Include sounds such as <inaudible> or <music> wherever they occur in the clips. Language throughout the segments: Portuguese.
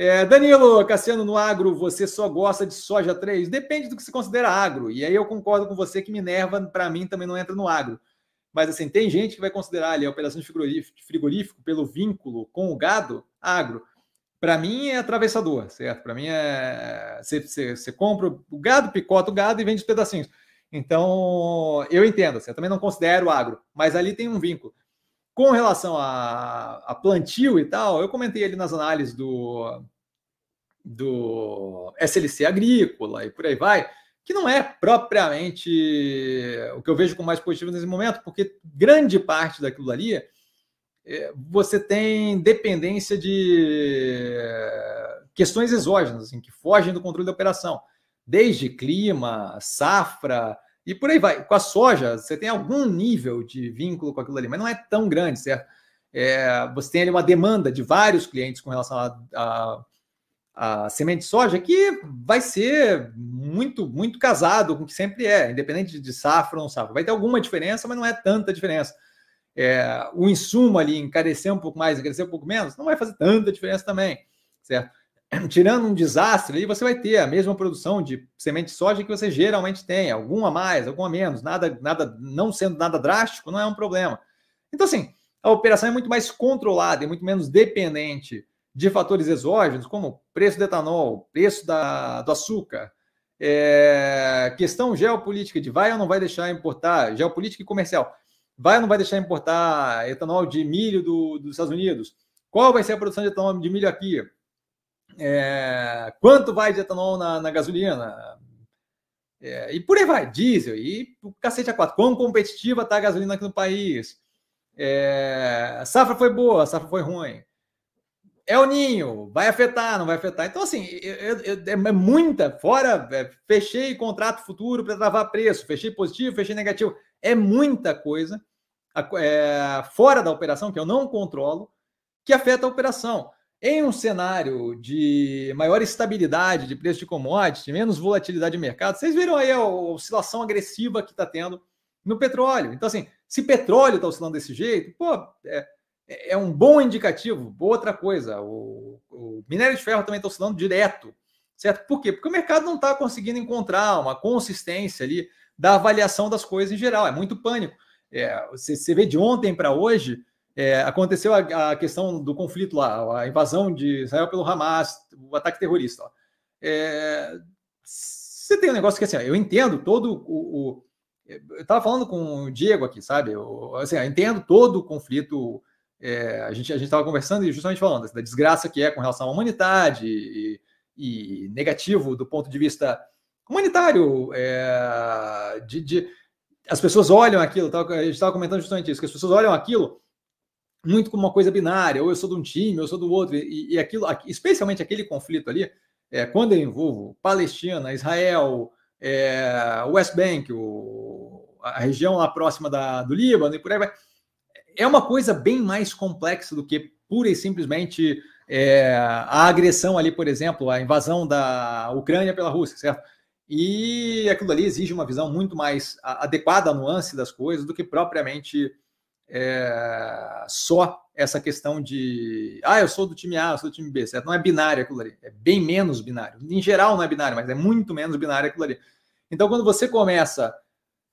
É, Danilo, Cassiano, no agro, você só gosta de soja 3? Depende do que se considera agro. E aí eu concordo com você que Minerva, para mim, também não entra no agro. Mas assim, tem gente que vai considerar ali a operação de frigorífico, frigorífico pelo vínculo com o gado agro. Para mim é atravessador, certo? Para mim é. Você, você, você, compra o gado, picota o gado e vende os pedacinhos. Então, eu entendo, assim, eu também não considero agro, mas ali tem um vínculo. Com relação a, a plantio e tal, eu comentei ali nas análises do, do SLC agrícola e por aí vai, que não é propriamente o que eu vejo como mais positivo nesse momento, porque grande parte daquilo ali é, você tem dependência de questões exógenas, assim, que fogem do controle da operação, desde clima, safra, e por aí vai. Com a soja, você tem algum nível de vínculo com aquilo ali, mas não é tão grande, certo? É, você tem ali uma demanda de vários clientes com relação a, a, a, semente de soja que vai ser muito, muito casado com o que sempre é, independente de safra ou não safra. Vai ter alguma diferença, mas não é tanta diferença. É, o insumo ali encarecer um pouco mais, encarecer um pouco menos, não vai fazer tanta diferença também, certo? <clears throat> tirando um desastre, aí você vai ter a mesma produção de semente de soja que você geralmente tem, alguma mais, alguma menos, nada, nada, não sendo nada drástico, não é um problema. Então, assim, a operação é muito mais controlada e muito menos dependente de fatores exógenos, como preço do etanol, preço da, do açúcar, é, questão geopolítica de vai ou não vai deixar importar, geopolítica e comercial, vai ou não vai deixar importar etanol de milho do, dos Estados Unidos, qual vai ser a produção de etanol de milho aqui, é, quanto vai de etanol na, na gasolina? É, e por aí vai, diesel, e o cacete a quatro. Quão competitiva está a gasolina aqui no país? É, safra foi boa, safra foi ruim. É o ninho, vai afetar, não vai afetar. Então, assim, eu, é muita. Fora, é, fechei contrato futuro para travar preço, fechei positivo, fechei negativo. É muita coisa é, fora da operação que eu não controlo que afeta a operação. Em um cenário de maior estabilidade de preço de commodity, menos volatilidade de mercado, vocês viram aí a oscilação agressiva que está tendo no petróleo. Então, assim, se petróleo está oscilando desse jeito, pô, é, é, um bom indicativo. Outra coisa, o, o minério de ferro também está oscilando direto, certo? Por quê? Porque o mercado não está conseguindo encontrar uma consistência ali da avaliação das coisas em geral. É muito pânico. É, você, você vê de ontem para hoje é, aconteceu a, a, questão do conflito lá, a invasão de Israel pelo Hamas, o ataque terrorista. É, você tem um negócio que assim, eu entendo todo o. o eu estava falando com o Diego aqui, sabe? Eu, assim, eu entendo todo o conflito. É, a gente a estava conversando e justamente falando assim, da desgraça que é com relação à humanidade e, e negativo do ponto de vista humanitário. É, de, de, as pessoas olham aquilo, a gente estava comentando justamente isso, que as pessoas olham aquilo muito como uma coisa binária, ou eu sou de um time, ou eu sou do outro, e, e aquilo, especialmente aquele conflito ali, é, quando eu envolvo Palestina, Israel, é, West Bank, o, a região lá próxima da, do Líbano e por aí vai, é uma coisa bem mais complexa do que pura e simplesmente é, a agressão ali, por exemplo, a invasão da Ucrânia pela Rússia, certo? E aquilo ali exige uma visão muito mais adequada à nuance das coisas do que propriamente é, só essa questão de ah, eu sou do time A, eu sou do time B, certo? Não é binário aquilo ali, é bem menos binário. Em geral não é binário, mas é muito menos binário aquilo ali. Então, quando você começa,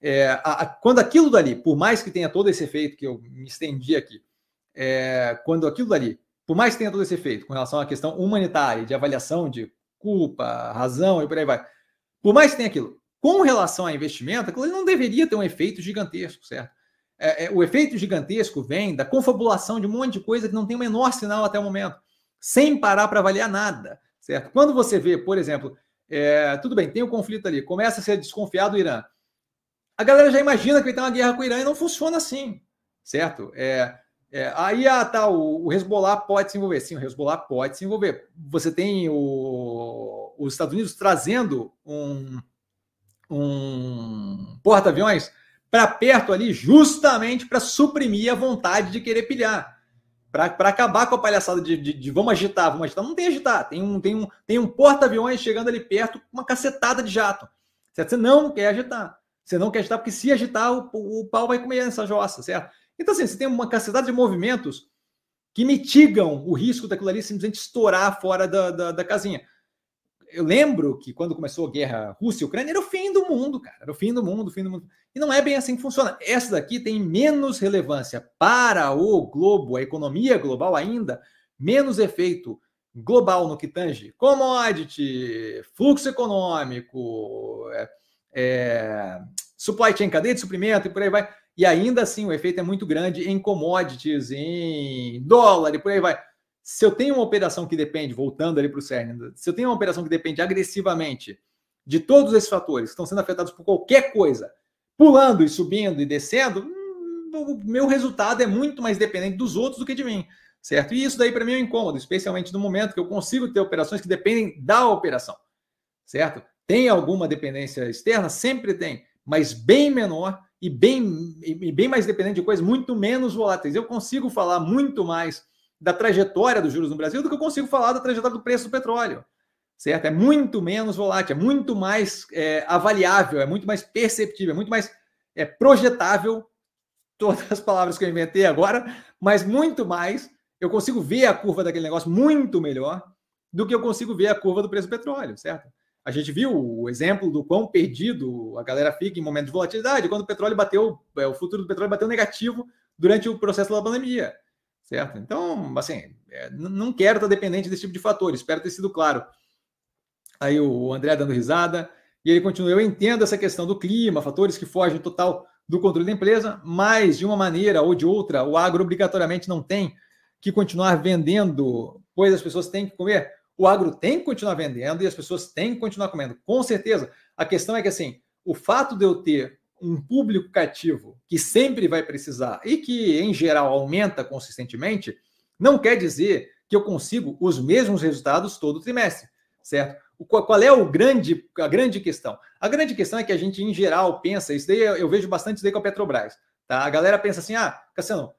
é, a, a, quando aquilo dali, por mais que tenha todo esse efeito que eu me estendi aqui, é, quando aquilo dali, por mais que tenha todo esse efeito com relação à questão humanitária, de avaliação de culpa, razão e por aí vai, por mais que tenha aquilo, com relação a investimento, aquilo não deveria ter um efeito gigantesco, certo? É, é, o efeito gigantesco vem da confabulação de um monte de coisa que não tem o menor sinal até o momento, sem parar para avaliar nada, certo? Quando você vê, por exemplo, é, tudo bem, tem o um conflito ali, começa a ser desconfiado do Irã, a galera já imagina que vai ter uma guerra com o Irã e não funciona assim, certo? É, é, aí ah, tá, o, o Hezbollah pode se envolver. Sim, o Hezbollah pode se envolver. Você tem o, os Estados Unidos trazendo um, um porta-aviões para perto ali, justamente para suprimir a vontade de querer pilhar. Para acabar com a palhaçada de, de, de, vamos agitar, vamos agitar. Não tem agitar, tem um, tem um, tem um porta-aviões chegando ali perto com uma cacetada de jato. Certo? Você não quer agitar. Você não quer agitar, porque se agitar, o, o pau vai comer essa jossa, certo? Então, assim, você tem uma cacetada de movimentos que mitigam o risco daquilo ali simplesmente estourar fora da, da, da casinha. Eu lembro que quando começou a guerra Rússia e Ucrânia era o fim do mundo, cara. Era o fim do mundo, o fim do mundo. E não é bem assim que funciona. Essa daqui tem menos relevância para o globo, a economia global ainda, menos efeito global no que tange commodity, fluxo econômico, é, é, supply chain, cadeia de suprimento e por aí vai. E ainda assim o efeito é muito grande em commodities, em dólar e por aí vai. Se eu tenho uma operação que depende, voltando ali para o CERN, se eu tenho uma operação que depende agressivamente de todos esses fatores que estão sendo afetados por qualquer coisa, pulando e subindo e descendo, hum, o meu resultado é muito mais dependente dos outros do que de mim, certo? E isso daí para mim é um incômodo, especialmente no momento que eu consigo ter operações que dependem da operação, certo? Tem alguma dependência externa? Sempre tem, mas bem menor e bem, e bem mais dependente de coisas muito menos voláteis. Eu consigo falar muito mais da trajetória dos juros no Brasil do que eu consigo falar da trajetória do preço do petróleo, certo? É muito menos volátil, é muito mais é, avaliável, é muito mais perceptível, é muito mais é, projetável, todas as palavras que eu inventei agora, mas muito mais. Eu consigo ver a curva daquele negócio muito melhor do que eu consigo ver a curva do preço do petróleo, certo? A gente viu o exemplo do quão perdido a galera fica em momentos de volatilidade, quando o petróleo bateu, é, o futuro do petróleo bateu negativo durante o processo da pandemia, certo? Então, assim, é, não quero estar dependente desse tipo de fator, espero ter sido claro. Aí o André dando risada, e ele continua, eu entendo essa questão do clima, fatores que fogem total do controle da empresa, mas de uma maneira ou de outra, o agro obrigatoriamente não tem que continuar vendendo, pois as pessoas têm que comer o agro tem que continuar vendendo e as pessoas têm que continuar comendo. Com certeza. A questão é que, assim, o fato de eu ter um público cativo que sempre vai precisar e que, em geral, aumenta consistentemente, não quer dizer que eu consigo os mesmos resultados todo trimestre, certo? Qual é o grande, a grande questão? A grande questão é que a gente, em geral, pensa, isso daí eu vejo bastante isso daí com a Petrobras. Tá? A galera pensa assim: ah, Cassiano,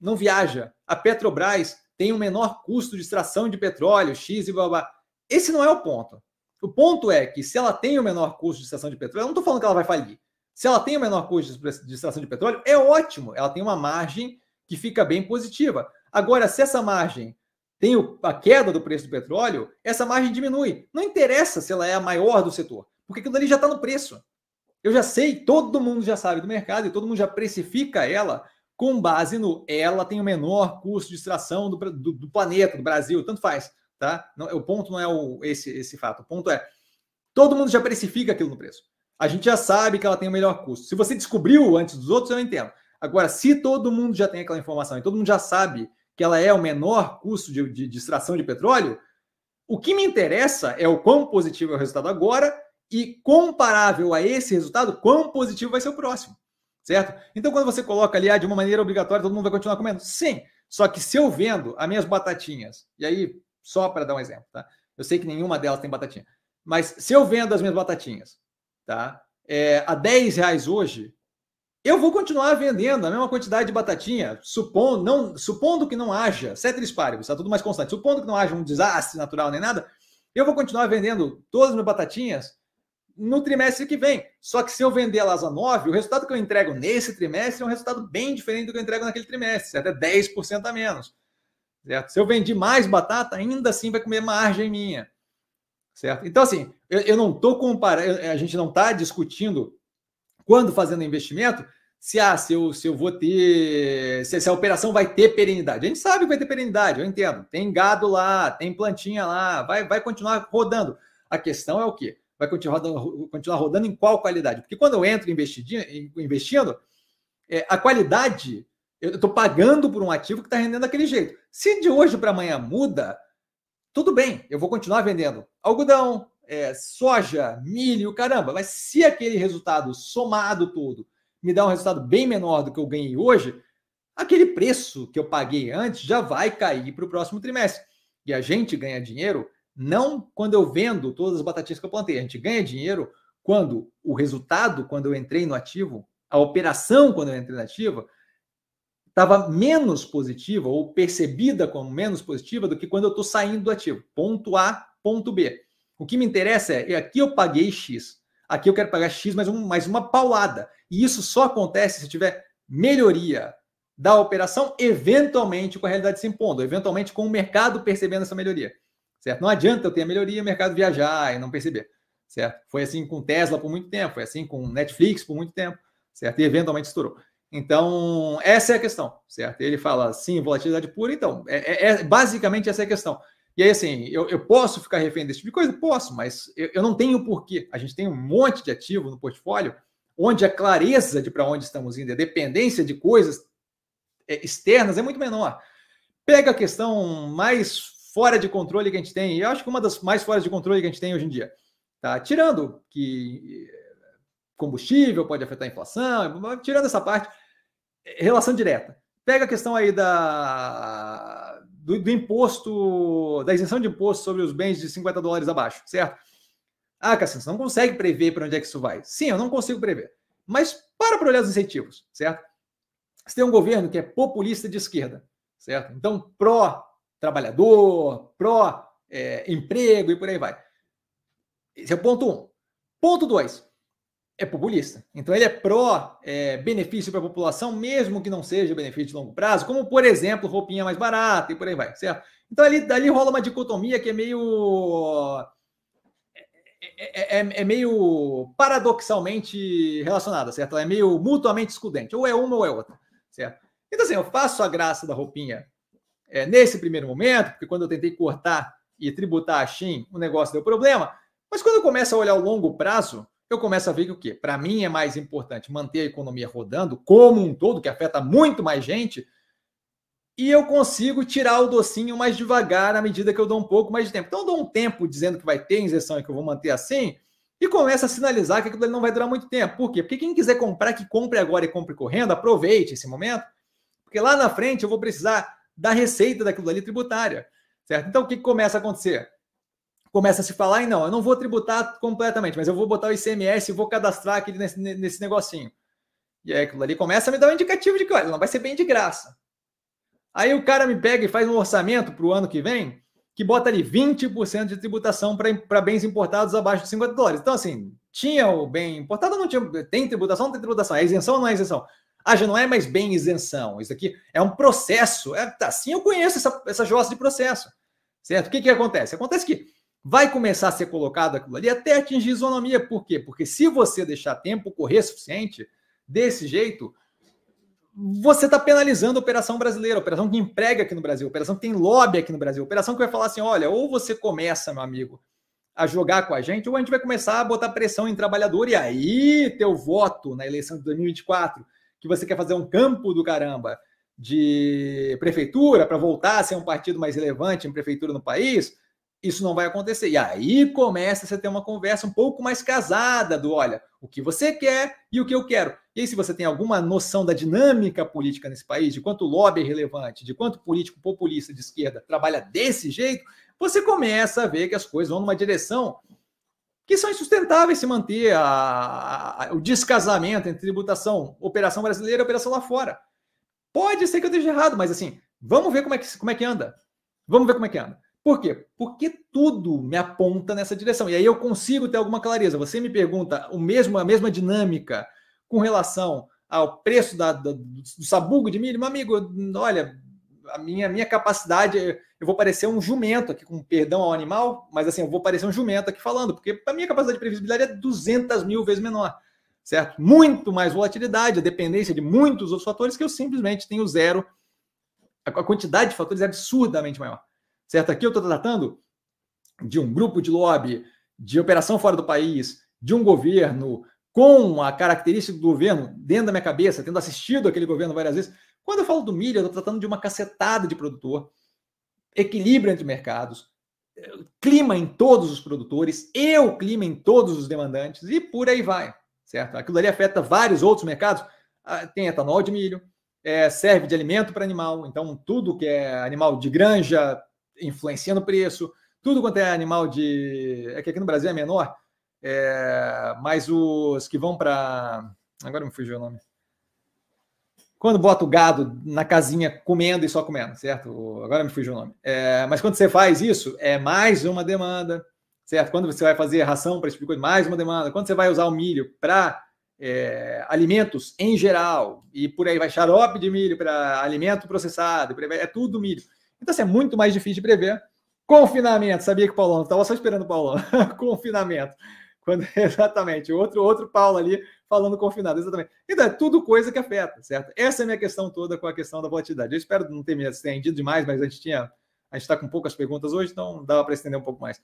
não viaja. A Petrobras tem um menor custo de extração de petróleo, X e blá, blá. Esse não é o ponto. O ponto é que se ela tem o menor custo de extração de petróleo, eu não estou falando que ela vai falir. Se ela tem o menor custo de extração de petróleo, é ótimo. Ela tem uma margem que fica bem positiva. Agora, se essa margem tem a queda do preço do petróleo, essa margem diminui. Não interessa se ela é a maior do setor, porque aquilo ali já está no preço. Eu já sei, todo mundo já sabe do mercado e todo mundo já precifica ela com base no ela tem o menor custo de extração do, do, do planeta, do Brasil, tanto faz, tá? Não, o ponto não é o, esse, esse fato. O ponto é todo mundo já precifica aquilo no preço. A gente já sabe que ela tem o melhor custo. Se você descobriu antes dos outros, eu entendo. Agora, se todo mundo já tem aquela informação e todo mundo já sabe que ela é o menor custo de, de, de extração de petróleo, o que me interessa é o quão positivo é o resultado agora e comparável a esse resultado, quão positivo vai ser o próximo certo? Então, quando você coloca ali, ah, de uma maneira obrigatória, todo mundo vai continuar comendo? Sim. Só que se eu vendo as minhas batatinhas, e aí, só para dar um exemplo, tá? Eu sei que nenhuma delas tem batatinha, mas se eu vendo as minhas batatinhas, tá? É, a 10 reais hoje, eu vou continuar vendendo a mesma quantidade de batatinha, supondo, não, supondo que não haja, ceteris paribus, está tudo mais constante, supondo que não haja um desastre natural nem nada, eu vou continuar vendendo todas as minhas batatinhas no trimestre que vem. Só que se eu vender elas a 9, o resultado que eu entrego nesse trimestre é um resultado bem diferente do que eu entrego naquele trimestre, até 10% a menos. Certo? Se eu vendi mais batata, ainda assim vai comer margem minha. Certo? Então, assim, eu, eu não estou comparando, a gente não está discutindo quando fazendo investimento se, ah, se, eu, se eu vou ter. Se, se, a operação vai ter perenidade. A gente sabe que vai ter perenidade, eu entendo. Tem gado lá, tem plantinha lá, vai, vai continuar rodando. A questão é o quê? vai continuar rodando, continuar rodando em qual qualidade? Porque quando eu entro investindo, é, a qualidade, eu estou pagando por um ativo que está rendendo daquele jeito. Se de hoje para amanhã muda, tudo bem, eu vou continuar vendendo algodão, é, soja, milho, caramba, mas se aquele resultado somado todo me dá um resultado bem menor do que eu ganhei hoje, aquele preço que eu paguei antes já vai cair para o próximo trimestre. E a gente ganha dinheiro não quando eu vendo todas as batatinhas que eu plantei. A gente ganha dinheiro quando o resultado, quando eu entrei no ativo, a operação, quando eu entrei no ativo, estava menos positiva ou percebida como menos positiva do que quando eu estou saindo do ativo. Ponto A, ponto B. O que me interessa é, aqui eu paguei X, aqui eu quero pagar X mais, um, mais uma paulada. E isso só acontece se tiver melhoria da operação, eventualmente com a realidade se impondo, eventualmente com o mercado percebendo essa melhoria. Certo? Não adianta eu ter a melhoria e o mercado viajar e não perceber. Certo? Foi assim com Tesla por muito tempo, foi assim com Netflix por muito tempo, certo? E eventualmente estourou. Então, essa é a questão, certo? Ele fala, sim, volatilidade pura, então, é, é, é basicamente essa é a questão. E aí, assim, eu, eu posso ficar refém desse tipo de coisa? Posso, mas eu, eu não tenho porquê. A gente tem um monte de ativo no portfólio onde a clareza de para onde estamos indo, a dependência de coisas é, externas é muito menor. Pega a questão mais fora de controle que a gente tem, e eu acho que uma das mais fora de controle que a gente tem hoje em dia, tá? Tirando que combustível pode afetar a inflação, tirando essa parte, relação direta. Pega a questão aí da, do, do, imposto, da isenção de imposto sobre os bens de 50 dólares abaixo, certo? Ah, Cassiano, você não consegue prever para onde é que isso vai. Sim, eu não consigo prever. Mas para para olhar os incentivos, certo? Você tem um governo que é populista de esquerda, certo? Então, pró-trabalhador, pró-emprego é, e por aí vai. Esse é o ponto um. Ponto dois é populista. Então ele é pró é, para a população, mesmo que não seja benefício de longo prazo, como por exemplo roupinha mais barata e por aí vai, certo? Então ali dali rola uma dicotomia que é meio é, é, é, meio paradoxalmente relacionada, certo? Ela é meio mutuamente excludente, ou é uma ou é outra, certo? Então assim, eu faço a graça da roupinha é, nesse primeiro momento, porque quando eu tentei cortar e tributar a Shin, o negócio deu problema. Mas quando eu começo a olhar o longo prazo, eu começo a ver que o quê? Para mim é mais importante manter a economia rodando como um todo, que afeta muito mais gente, e eu consigo tirar o docinho mais devagar à medida que eu dou um pouco mais de tempo. Então eu dou um tempo dizendo que vai ter injeção e que eu vou manter assim, e começa a sinalizar que aquilo não vai durar muito tempo. Por quê? Porque quem quiser comprar, que compre agora e compre correndo, aproveite esse momento, porque lá na frente eu vou precisar da receita daquilo ali tributária, certo? Então o que começa a acontecer? Começa a se falar em não, eu não vou tributar completamente, mas eu vou botar o ICMS e vou cadastrar aqui nesse, nesse negocinho. E aí aquilo ali começa a me dar um indicativo de que, olha, não vai ser bem de graça. Aí o cara me pega e faz um orçamento para o ano que vem que bota ali 20% de tributação para bens importados abaixo de 50 dólares. Então, assim, tinha o bem importado, não tinha. Tem tributação, não tem tributação. É isenção ou não é isenção? Ah, já não é mais bem isenção. Isso aqui é um processo. É, assim eu conheço essa, essa jossa de processo. Certo? O que, que acontece? Acontece que vai começar a ser colocado aquilo ali até atingir isonomia. Por quê? Porque se você deixar tempo correr suficiente, desse jeito, você está penalizando a operação brasileira, a operação que emprega aqui no Brasil, a operação que tem lobby aqui no Brasil, a operação que vai falar assim: olha, ou você começa, meu amigo, a jogar com a gente, ou a gente vai começar a botar pressão em trabalhador, e aí teu voto na eleição de 2024, que você quer fazer um campo do caramba de prefeitura para voltar a ser um partido mais relevante em prefeitura no país, isso não vai acontecer. E aí começa a ter uma conversa um pouco mais casada do, olha, o que você quer e o que eu quero. E aí, se você tem alguma noção da dinâmica política nesse país, de quanto lobby é relevante, de quanto político populista de esquerda trabalha desse jeito, você começa a ver que as coisas vão numa direção que são insustentáveis se manter a, a, o descasamento entre tributação, operação brasileira e operação lá fora. Pode ser que eu esteja errado, mas assim, vamos ver como é que, como é que anda. Vamos ver como é que anda. Por quê? Porque tudo me aponta nessa direção. E aí eu consigo ter alguma clareza. Você me pergunta o mesmo, a mesma dinâmica com relação ao preço da, da, do sabugo de milho, meu amigo, olha, a minha, minha capacidade, eu vou parecer um jumento aqui, com perdão ao animal, mas assim, eu vou parecer um jumento aqui falando, porque a minha capacidade de previsibilidade é 200 mil vezes menor, certo? Muito mais volatilidade, a dependência de muitos outros fatores que eu simplesmente tenho zero. A quantidade de fatores é absurdamente maior certo? Aqui eu estou tratando de um grupo de lobby, de operação fora do país, de um governo com a característica do governo dentro da minha cabeça, tendo assistido aquele governo várias vezes. Quando eu falo do milho, eu estou tratando de uma cacetada de produtor, equilíbrio entre mercados, clima em todos os produtores, e o clima em todos os demandantes, e por aí vai, certo? Aquilo ali afeta vários outros mercados. Ah, tem etanol de milho, é, serve de alimento para animal, então tudo que é animal de granja influencia no preço, tudo quanto é animal de. É que aqui no Brasil é menor, é... mas os que vão para. Agora me fugiu o nome. Quando bota o gado na casinha comendo e só comendo, certo? Agora me fugiu o nome. É... Mas quando você faz isso, é mais uma demanda, certo? Quando você vai fazer ração para esse tipo de coisa, mais uma demanda. Quando você vai usar o milho para é, alimentos em geral, e por aí vai xarope de milho para alimento processado, é tudo milho. Então, assim, é muito mais difícil de prever. Confinamento, sabia que o Paulão estava só esperando o Paulão. <laughs> Confinamento. Quando, <laughs> exatamente, outro, outro Paulo ali falando confinado, exatamente. Então, é tudo coisa que afeta, certo? Essa é a minha questão toda com a questão da volatilidade. Eu espero não ter me estendido demais, mas a gente tinha. A gente está com poucas perguntas hoje, então dava para estender um pouco mais.